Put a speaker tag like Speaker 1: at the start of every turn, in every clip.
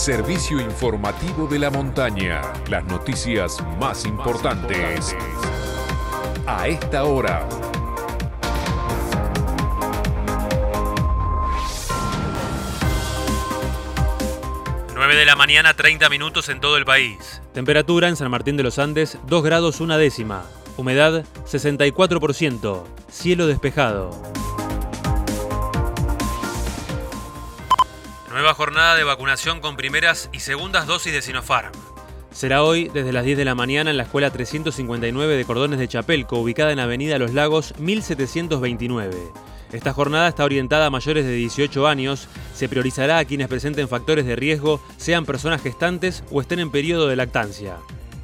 Speaker 1: servicio informativo de la montaña. Las noticias más importantes a esta hora.
Speaker 2: 9 de la mañana, 30 minutos en todo el país.
Speaker 3: Temperatura en San Martín de los Andes, 2 grados una décima. Humedad, 64%. Cielo despejado.
Speaker 2: Nueva jornada de vacunación con primeras y segundas dosis de Sinopharm.
Speaker 3: Será hoy desde las 10 de la mañana en la escuela 359 de Cordones de Chapelco, ubicada en Avenida Los Lagos 1729. Esta jornada está orientada a mayores de 18 años. Se priorizará a quienes presenten factores de riesgo, sean personas gestantes o estén en periodo de lactancia.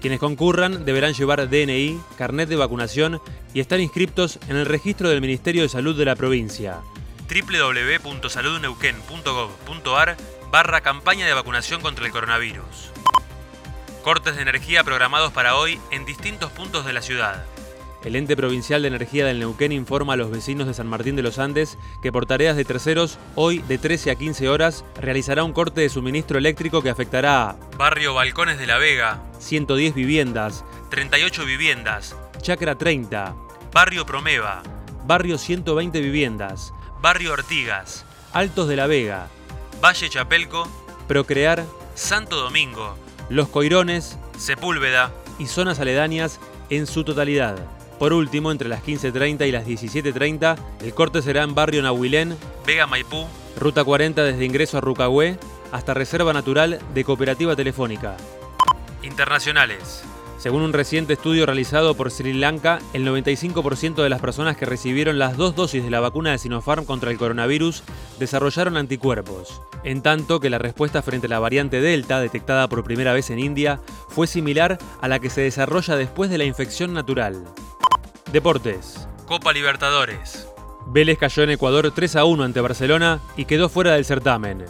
Speaker 3: Quienes concurran deberán llevar DNI, carnet de vacunación y estar inscriptos en el registro del Ministerio de Salud de la provincia
Speaker 2: www.saludneuquen.gov.ar barra campaña de vacunación contra el coronavirus. Cortes de energía programados para hoy en distintos puntos de la ciudad.
Speaker 3: El ente provincial de energía del Neuquén informa a los vecinos de San Martín de los Andes que por tareas de terceros, hoy de 13 a 15 horas, realizará un corte de suministro eléctrico que afectará a
Speaker 2: Barrio Balcones de la Vega,
Speaker 3: 110 viviendas,
Speaker 2: 38 viviendas,
Speaker 3: Chacra 30,
Speaker 2: Barrio Promeva,
Speaker 3: Barrio 120 viviendas,
Speaker 2: Barrio Ortigas,
Speaker 3: Altos de la Vega,
Speaker 2: Valle Chapelco,
Speaker 3: Procrear,
Speaker 2: Santo Domingo,
Speaker 3: Los Coirones,
Speaker 2: Sepúlveda.
Speaker 3: Y zonas aledañas en su totalidad. Por último, entre las 15.30 y las 17.30, el corte será en Barrio Nahuilén,
Speaker 2: Vega Maipú,
Speaker 3: Ruta 40 desde ingreso a Rucagüe hasta Reserva Natural de Cooperativa Telefónica.
Speaker 2: Internacionales.
Speaker 3: Según un reciente estudio realizado por Sri Lanka, el 95% de las personas que recibieron las dos dosis de la vacuna de Sinopharm contra el coronavirus desarrollaron anticuerpos, en tanto que la respuesta frente a la variante Delta, detectada por primera vez en India, fue similar a la que se desarrolla después de la infección natural. Deportes.
Speaker 2: Copa Libertadores.
Speaker 3: Vélez cayó en Ecuador 3 a 1 ante Barcelona y quedó fuera del certamen.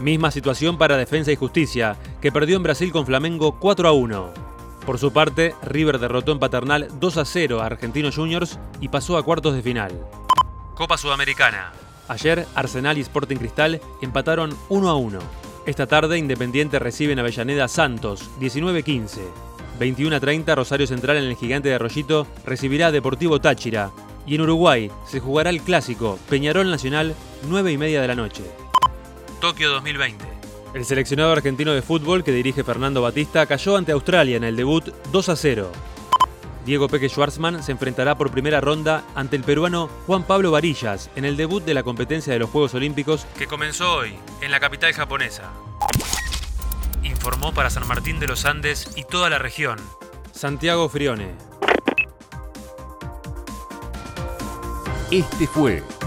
Speaker 3: Misma situación para Defensa y Justicia, que perdió en Brasil con Flamengo 4 a 1. Por su parte, River derrotó en Paternal 2 a 0 a Argentinos Juniors y pasó a cuartos de final.
Speaker 2: Copa Sudamericana.
Speaker 3: Ayer, Arsenal y Sporting Cristal empataron 1 a 1. Esta tarde, Independiente recibe en Avellaneda Santos, 19-15. 21 a 30, Rosario Central en el Gigante de Arroyito recibirá a Deportivo Táchira. Y en Uruguay se jugará el clásico Peñarol Nacional, 9 y media de la noche.
Speaker 2: Tokio 2020.
Speaker 3: El seleccionado argentino de fútbol que dirige Fernando Batista cayó ante Australia en el debut 2 a 0. Diego Peque Schwartzman se enfrentará por primera ronda ante el peruano Juan Pablo Varillas en el debut de la competencia de los Juegos Olímpicos
Speaker 2: que comenzó hoy en la capital japonesa informó para San Martín de los Andes y toda la región.
Speaker 3: Santiago Frione.
Speaker 1: Este fue